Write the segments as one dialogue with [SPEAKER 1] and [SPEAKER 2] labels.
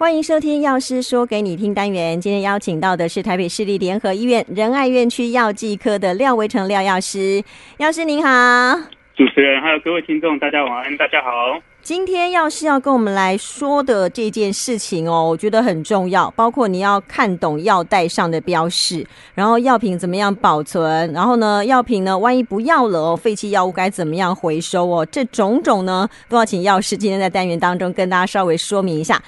[SPEAKER 1] 欢迎收听《药师说给你听》单元。今天邀请到的是台北市立联合医院仁爱院区药剂科的廖维成廖药师。药师您好，
[SPEAKER 2] 主持人还有各位听众，大家晚安，大家好。
[SPEAKER 1] 今天药师要跟我们来说的这件事情哦，我觉得很重要，包括你要看懂药袋上的标示，然后药品怎么样保存，然后呢，药品呢，万一不要了哦，废弃药物该怎么样回收哦，这种种呢，都要请药师今天在单元当中跟大家稍微说明一下。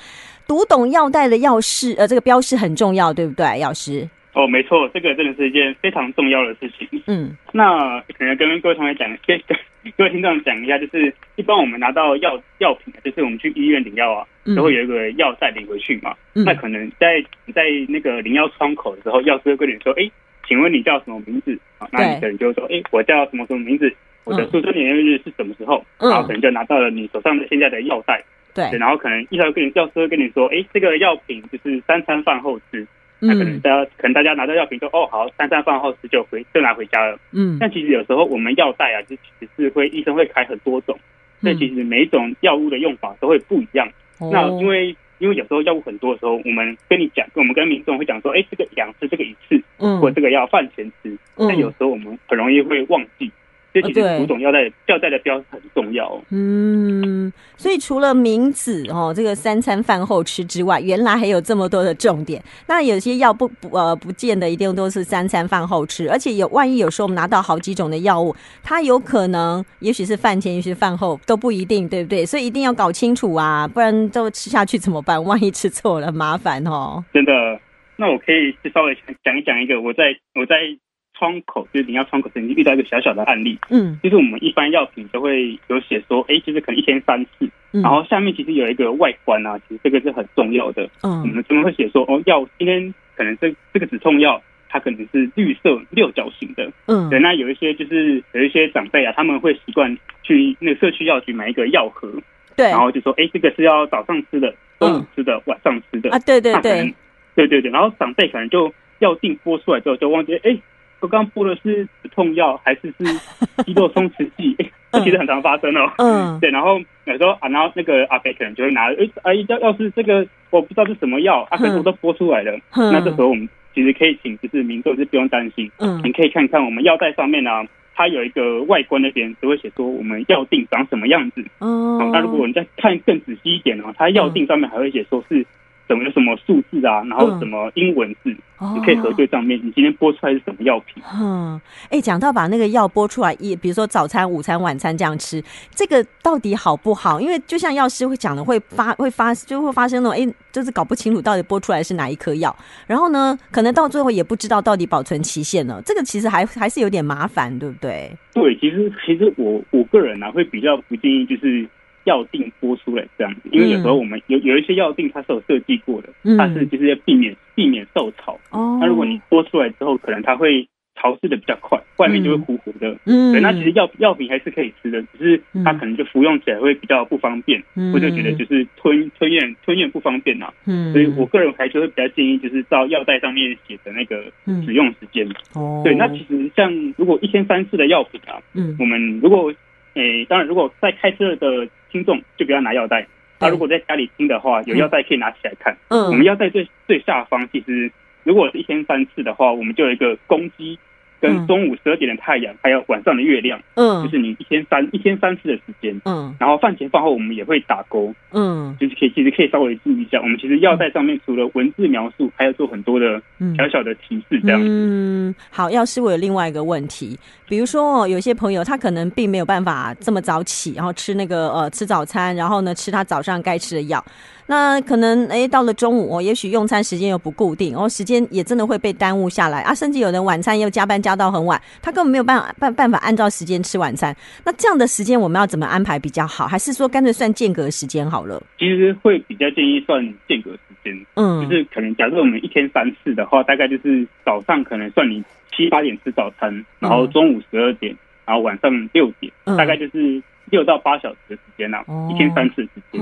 [SPEAKER 1] 读懂药袋的药示，呃，这个标示很重要，对不对，药师？
[SPEAKER 2] 哦，没错，这个真的是一件非常重要的事情。嗯，那可能跟各位同学讲，跟 各位听众讲一下，就是一般我们拿到药药品，就是我们去医院领药啊，都会有一个药袋领回去嘛。嗯、那可能在在那个领药窗口的时候，药师会跟你说：“哎，请问你叫什么名字？”啊，那你可能就会说：“哎，我叫什么什么名字？我的出生年月日是什么时候？”嗯、然后可能就拿到了你手上的现在的药袋。对，然后可能医生跟你，药师会跟你说，哎，这个药品就是三餐饭后吃。那可能大家，可能大家拿到药品说，哦，好，三餐饭后吃就回，就拿回家了。嗯。但其实有时候我们药袋啊，就其实是会医生会开很多种，那其实每一种药物的用法都会不一样。那因为因为有时候药物很多的时候，我们跟你讲，我们跟民众会讲说，哎，这个两次，这个一次，嗯，或这个要饭前吃。但有时候我们很容易会忘记。这其实读懂药袋药袋的标很重要哦。
[SPEAKER 1] 嗯，所以除了名字哦，这个三餐饭后吃之外，原来还有这么多的重点。那有些药不不呃，不见得一定都是三餐饭后吃，而且有万一有时候我们拿到好几种的药物，它有可能也许是饭前，也许是饭后都不一定，对不对？所以一定要搞清楚啊，不然都吃下去怎么办？万一吃错了，麻烦哦。
[SPEAKER 2] 真的，那我可以稍微讲一讲一个，我在我在。窗口就是领药窗口曾经遇到一个小小的案例，嗯，就是我们一般药品都会有写说，哎，就是可能一天三次，嗯、然后下面其实有一个外观啊，其实这个是很重要的，嗯，我们专门会写说，哦，药今天可能这这个止痛药它可能是绿色六角形的，嗯，对，那有一些就是有一些长辈啊，他们会习惯去那个社区药局买一个药盒，对，然后就说，哎，这个是要早上吃的，中午吃的，嗯、晚上吃的啊，对对对，对对对，然后长辈可能就药定播出来之后就忘记，哎。我刚刚播的是止痛药还是是 肌肉松弛剂？这其实很常发生哦。嗯，对。然后有时候啊，然后那个阿伯可能就会拿，哎，阿姨要要是这个我不知道是什么药，阿伯我都播出来了。嗯，那这时候我们其实可以请，就是民众是不用担心。嗯，你可以看看我们药袋上面呢，它有一个外观那边都会写说我们药定长什么样子。哦，那如果你再看更仔细一点呢，它药定上面还会写说是。什么什么数字啊，然后什么英文字，嗯、你可以核对上面。你今天播出来是什么药品？
[SPEAKER 1] 嗯，哎，讲到把那个药播出来，一比如说早餐、午餐、晚餐这样吃，这个到底好不好？因为就像药师会讲的，会发会发就会发生那种，哎，就是搞不清楚到底播出来是哪一颗药，然后呢，可能到最后也不知道到底保存期限了。这个其实还还是有点麻烦，对不对？
[SPEAKER 2] 对，其实其实我我个人呢、啊，会比较不建议就是。药定播出来这样子，因为有时候我们有有一些药定它是有设计过的，它是就是要避免避免受潮。哦，那如果你播出来之后，可能它会潮湿的比较快，外面就会糊糊的。嗯，对，那其实药药品还是可以吃的，只是它可能就服用起来会比较不方便，我就觉得就是吞吞咽吞咽不方便呐。嗯，所以我个人还是会比较建议，就是照药袋上面写的那个使用时间。哦，对，那其实像如果一天三次的药品啊，嗯，我们如果诶，当然如果在开车的。听众就不要拿药袋，他如果在家里听的话，有药袋可以拿起来看。嗯，我们药袋最最下方，其实如果是一天三次的话，我们就有一个公鸡。跟中午十二点的太阳，还有晚上的月亮，嗯，就是你一天三一天三次的时间，嗯，然后饭前饭后我们也会打勾，嗯，就是可以其实可以稍微注意一下，我们其实药袋上面除了文字描述，还要做很多的小小的提示，这样。子。嗯，
[SPEAKER 1] 好，药师我有另外一个问题，比如说哦，有些朋友他可能并没有办法这么早起，然后吃那个呃吃早餐，然后呢吃他早上该吃的药。那可能哎，到了中午哦，也许用餐时间又不固定，然后时间也真的会被耽误下来啊。甚至有人晚餐又加班加到很晚，他根本没有办法办办法按照时间吃晚餐。那这样的时间我们要怎么安排比较好？还是说干脆算间隔时间好了？
[SPEAKER 2] 其实会比较建议算间隔时间，嗯，就是可能假设我们一天三次的话，大概就是早上可能算你七八点吃早餐，然后中午十二点，然后晚上六点，嗯，大概就是。六到八小时的时间呐，一天三次时间。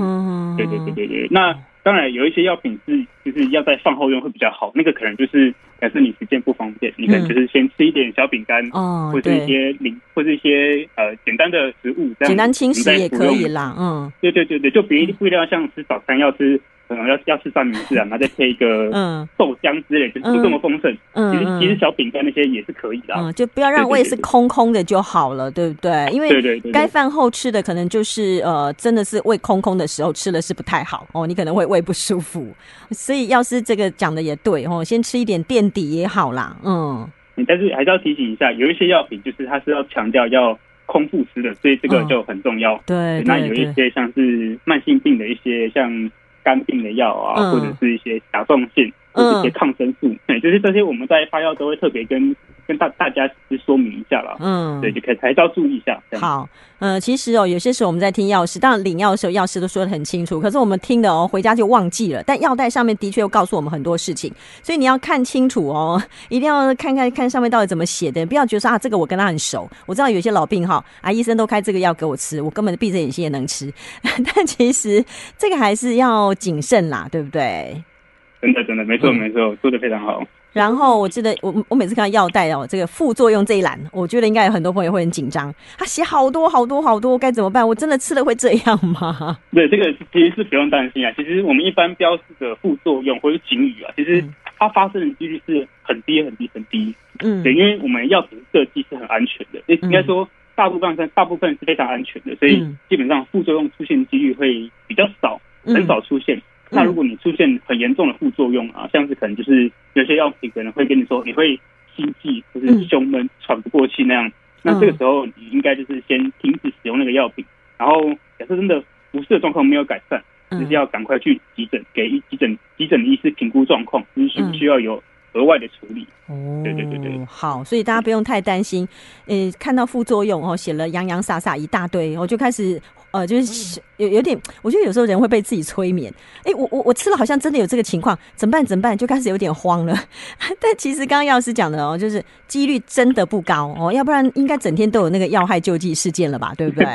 [SPEAKER 2] 对对对对对。那当然有一些药品是就是要在饭后用会比较好，那个可能就是假设你时间不方便，你可能就是先吃一点小饼干，或者一些零或者一些呃简单的食物，这样
[SPEAKER 1] 简单轻食也可以啦。嗯，
[SPEAKER 2] 对对对对，就不一不一定要像吃早餐要吃可能要要吃三明治啊，然后再配一个豆浆之类，就是不这么丰盛。嗯，其实其实小饼干那些也是可以的。
[SPEAKER 1] 嗯，就不要让胃是空空的就好了，对不对？因为该饭后吃的可能就是呃，真的是胃空空的时候吃了是不太好哦，你可能会胃不舒服。所以要是这个讲的也对哦，先吃一点垫底也好啦。嗯，
[SPEAKER 2] 但是还是要提醒一下，有一些药品就是它是要强调要空腹吃的，所以这个就很重要。
[SPEAKER 1] 对，
[SPEAKER 2] 那有一些像是慢性病的一些像。肝病的药啊，嗯、或者是一些甲状腺，或者一些抗生素，就是这些我们在发药都会特别跟跟大大家说明一下了，嗯，对，就可以还是要注意一下。
[SPEAKER 1] 好，呃，其实哦，有些时候我们在听药师，当然领药的时候，药师都说的很清楚，可是我们听的哦，回家就忘记了。但药袋上面的确又告诉我们很多事情，所以你要看清楚哦，一定要看看看上面到底怎么写的，不要觉得说啊，这个我跟他很熟，我知道有些老病哈啊，医生都开这个药给我吃，我根本闭着眼睛也能吃，但其实这个还是要谨慎啦，对不对？
[SPEAKER 2] 真的，真的，没错，没错，做的非常好。
[SPEAKER 1] 然后我记得我我每次看到药袋哦，这个副作用这一栏，我觉得应该有很多朋友会很紧张。他写好多好多好多，该怎么办？我真的吃了会这样吗？
[SPEAKER 2] 对，这个其实是不用担心啊。其实我们一般标示的副作用或者警语啊，其实它发生的几率是很低很低很低。嗯，对，因为我们药品设计是很安全的，应该说大部分是大部分是非常安全的，所以基本上副作用出现的几率会比较少，很少出现。那如果你出现很严重的副作用啊，像是可能就是有些药品可能会跟你说你会心悸或是胸闷、喘不过气那样，那这个时候你应该就是先停止使用那个药品，然后假设真的不适的状况没有改善，就是要赶快去急诊给急诊急诊的医师评估状况，就是需不需要有额外的处理。哦，对对对对，
[SPEAKER 1] 好，所以大家不用太担心。呃，看到副作用哦，写了洋洋洒洒一大堆，我就开始。呃，就是有有点，我觉得有时候人会被自己催眠。哎、欸，我我我吃了，好像真的有这个情况，怎么办？怎么办？就开始有点慌了。但其实刚刚药师讲的哦，就是几率真的不高哦，要不然应该整天都有那个要害救济事件了吧？对不对？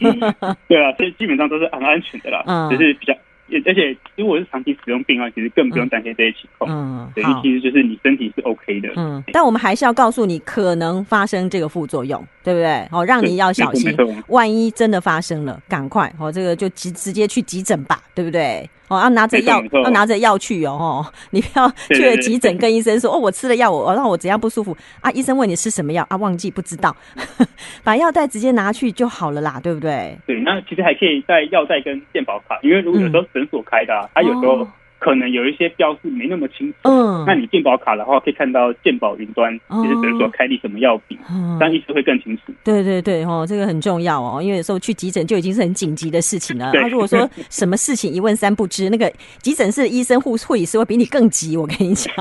[SPEAKER 2] 对啊，所以基本上都是很安全的啦，嗯，就是比较。而且，如果是长期使用病患，其实更不用担心这些情况。嗯，对，其实就是你身体是 OK 的。嗯，
[SPEAKER 1] 但我们还是要告诉你，可能发生这个副作用，对不对？哦，让你要小心，万一真的发生了，赶快哦，这个就直直接去急诊吧，对不对？哦，要拿着药，要拿着药去哦，你不要去了急诊跟医生说哦，我吃了药，我让我怎样不舒服啊？医生问你吃什么药啊？忘记不知道，把药袋直接拿去就好了啦，对不对？
[SPEAKER 2] 对，那其实还可以带药袋跟健保卡，因为如果有时候诊所开的，啊，他、嗯、有时候。可能有一些标示没那么清楚，嗯，那你健保卡的话，可以看到健保云端，其实诊所开立什么药品，嗯，这样意思会更清楚。
[SPEAKER 1] 对对对，哦，这个很重要哦，因为有时候去急诊就已经是很紧急的事情了。他如果说 什么事情一问三不知，那个急诊室的医生护护理师会比你更急，我跟你讲。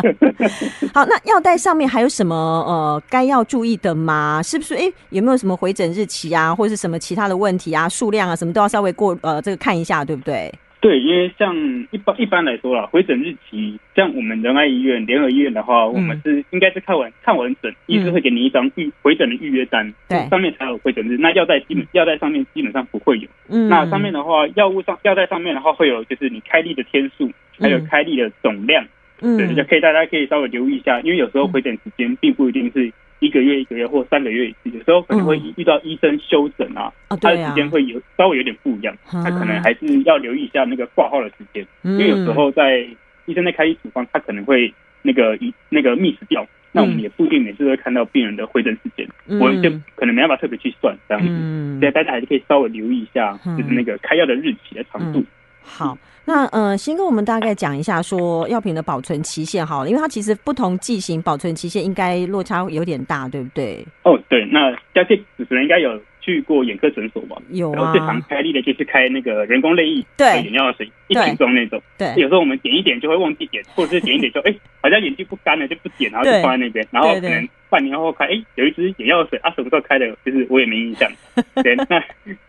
[SPEAKER 1] 好，那药袋上面还有什么呃该要注意的吗？是不是？哎，有没有什么回诊日期啊，或者是什么其他的问题啊？数量啊，什么都要稍微过呃这个看一下，对不对？
[SPEAKER 2] 对，因为像一般一般来说啦，回诊日期，像我们仁爱医院、联合医院的话，我们是应该是看完看完诊，医师会给你一张预回诊的预约单，对，上面才有回诊日。那药袋基本药袋上面基本上不会有，嗯，那上面的话，药物上药袋上面的话会有，就是你开立的天数，还有开立的总量，嗯，对，就可以大家可以稍微留意一下，因为有时候回诊时间并不一定是。一个月一个月或三个月一次，有时候可能会遇到医生休诊啊，他的时间会有稍微有点不一样，他可能还是要留意一下那个挂号的时间，因为有时候在医生在开立处方，他可能会那个一那个 miss 掉，那我们也不一定每次都会看到病人的回诊时间，我就可能没办法特别去算这样子，所以大家还是可以稍微留意一下，就是那个开药的日期的长度。
[SPEAKER 1] 好。那呃，先跟我们大概讲一下，说药品的保存期限好了，因为它其实不同剂型保存期限应该落差有点大，对不对？
[SPEAKER 2] 哦，对，那相信主持人应该有去过眼科诊所吧？
[SPEAKER 1] 有啊。
[SPEAKER 2] 然后最常开立的就是开那个人工泪液对眼药水一瓶装那种。
[SPEAKER 1] 对。
[SPEAKER 2] 有时候我们点一点就会忘记点，或者是点一点就哎、欸，好像眼睛不干了就不点，然后就放在那边，然后可能半年后开，哎、欸，有一支眼药水啊，什么时候开的？就是我也没印象。对，那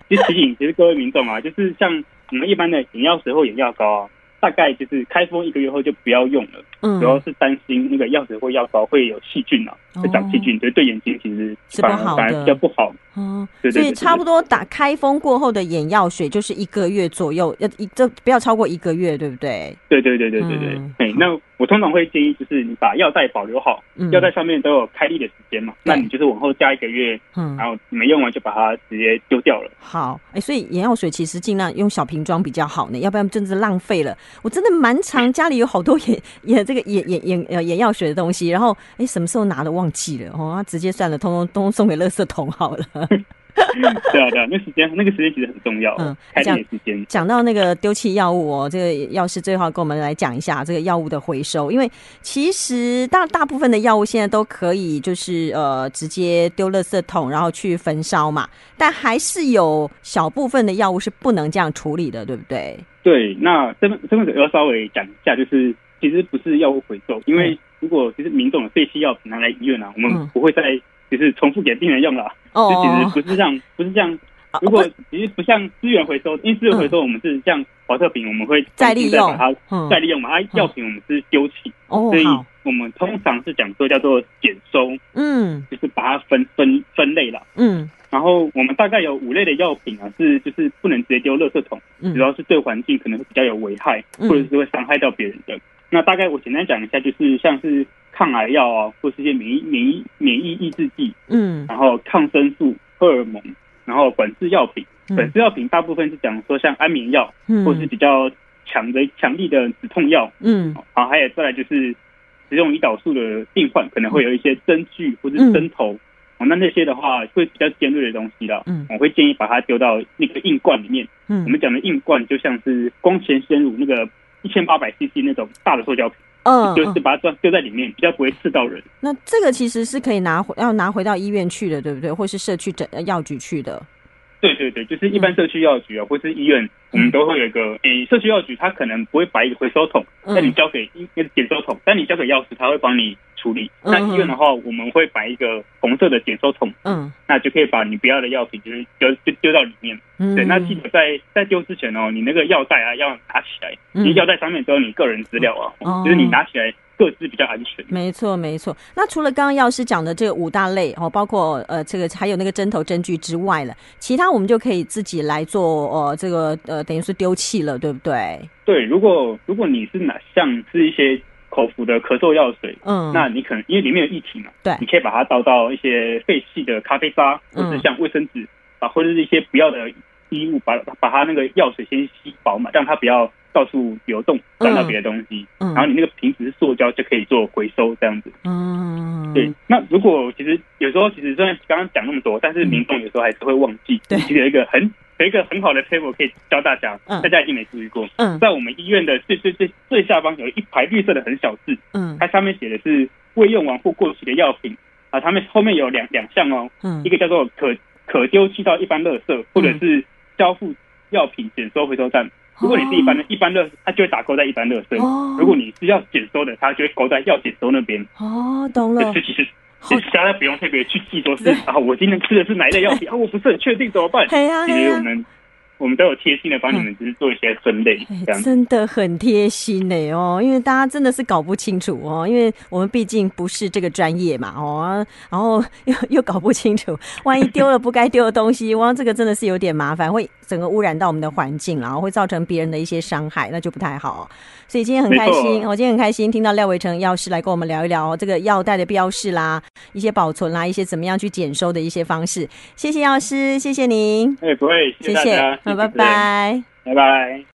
[SPEAKER 2] 其实提醒其实各位民众啊，就是像。我们一般的眼药水或眼药膏啊，大概就是开封一个月后就不要用了。嗯，主要是担心那个药水或药膏会有细菌啊，会长细菌，对对眼睛其实是不好的比较不好。
[SPEAKER 1] 哦，所以差不多打开封过后的眼药水就是一个月左右，要一这不要超过一个月，对不对？
[SPEAKER 2] 对对对对对对。哎，那我通常会建议就是你把药袋保留好，药袋上面都有开立的时间嘛，那你就是往后加一个月，嗯，然后没用完就把它直接丢掉了。
[SPEAKER 1] 好，哎，所以眼药水其实尽量用小瓶装比较好呢，要不然真的是浪费了。我真的蛮常 家里有好多眼眼这个眼眼眼呃眼药水的东西，然后哎什么时候拿的忘记了哦，直接算了，通通通送给垃圾桶好了。
[SPEAKER 2] 对啊，对啊，那时间那个时间其实很重要。嗯，开店时间
[SPEAKER 1] 讲到那个丢弃药物哦，这个药师最好跟我们来讲一下这个药物的回收，因为其实大大部分的药物现在都可以就是呃直接丢垃圾桶，然后去焚烧嘛，但还是有小部分的药物是不能这样处理的，对不对？
[SPEAKER 2] 对，那这份这边要稍微讲一下，就是其实不是药物回收，因为如果就是民众的废弃药品拿来医院啊，我们不会再。就是重复给病人用了，哦就其实不是这样，不是这样。如果其实不像资源回收，因为资源回收我们是像保特瓶，我们会
[SPEAKER 1] 再利用，
[SPEAKER 2] 把它再利用嘛。它，药品我们是丢弃，所以我们通常是讲说叫做减收，嗯，就是把它分分分类了，嗯。然后我们大概有五类的药品啊，是就是不能直接丢垃圾桶，主要是对环境可能会比较有危害，或者是会伤害到别人的。那大概我简单讲一下，就是像是。抗癌药啊，或是一些免疫免疫免疫抑制剂，嗯，然后抗生素、荷尔蒙，然后管制药品。管制药品大部分是讲说像安眠药，嗯，或是比较强的强力的止痛药，嗯，好，还有再来就是使用胰岛素的病患可能会有一些针具或者针头，哦，那那些的话会比较尖锐的东西啦，嗯，我会建议把它丢到那个硬罐里面。嗯，我们讲的硬罐就像是光前鲜乳那个一千八百 CC 那种大的塑胶瓶。嗯，就是把它丢在里面，比较不会刺到人。
[SPEAKER 1] 那这个其实是可以拿回，要拿回到医院去的，对不对？或是社区诊药局去的。
[SPEAKER 2] 对对对，就是一般社区药局啊，或是医院，我们都会有一个诶，社区药局它可能不会摆一个回收桶，那你交给那个减收桶，但你交给药师，他会帮你处理。那医院的话，我们会摆一个红色的检收桶，嗯，那就可以把你不要的药品，就是丢就丢到里面。对，那记得在在丢之前哦，你那个药袋啊要拿起来，因为药袋上面都有你个人资料啊，就是你拿起来。各自比较安全。
[SPEAKER 1] 没错，没错。那除了刚刚药师讲的这个五大类哦，包括呃这个还有那个针头针具之外了，其他我们就可以自己来做呃这个呃等于是丢弃了，对不对？
[SPEAKER 2] 对，如果如果你是拿像是一些口服的咳嗽药水，嗯，那你可能因为里面有液体嘛，对，你可以把它倒到一些废弃的咖啡渣，或者像卫生纸啊，或者是一些不要的衣物，把把它那个药水先吸饱满，让它不要。到处流动，沾到别的东西，嗯嗯、然后你那个瓶子是塑胶，就可以做回收这样子。嗯，对。那如果其实有时候其实虽然刚刚讲那么多，但是民众有时候还是会忘记。对、嗯，其实有一个很有一个很好的 table 可以教大家，嗯、大家一定没注意过。嗯，在我们医院的最最最最下方有一排绿色的很小字，嗯，它上面写的是未用完或过期的药品啊，他们后面有两两项哦，嗯，一个叫做可可丢弃到一般垃圾，或者是交付药品检收回收站。如果你是一般的，一般的，它就会打勾在一般垃圾。哦，如果你是要检收的，它就会勾在要检收那边。
[SPEAKER 1] 哦，懂了。
[SPEAKER 2] 其实其实大家不用特别去记，说是啊，我今天吃的是哪一类药品啊，我不是很确定怎么办？其实我们。我们都有贴心的帮你们，就是做一些分类，这样
[SPEAKER 1] 真的很贴心嘞哦。因为大家真的是搞不清楚哦，因为我们毕竟不是这个专业嘛哦，然后 又又搞不清楚，万一丢了不该丢的东西，哇，这个真的是有点麻烦，会整个污染到我们的环境，然后会造成别人的一些伤害，那就不太好。所以今天很开心，我今天很开心听到廖维成药师来跟我们聊一聊这个药袋的标示啦，一些保存啦，一些怎么样去检收的一些方式。谢谢药师，谢谢您。
[SPEAKER 2] 哎，不会，谢谢大家。
[SPEAKER 1] 拜拜，拜拜。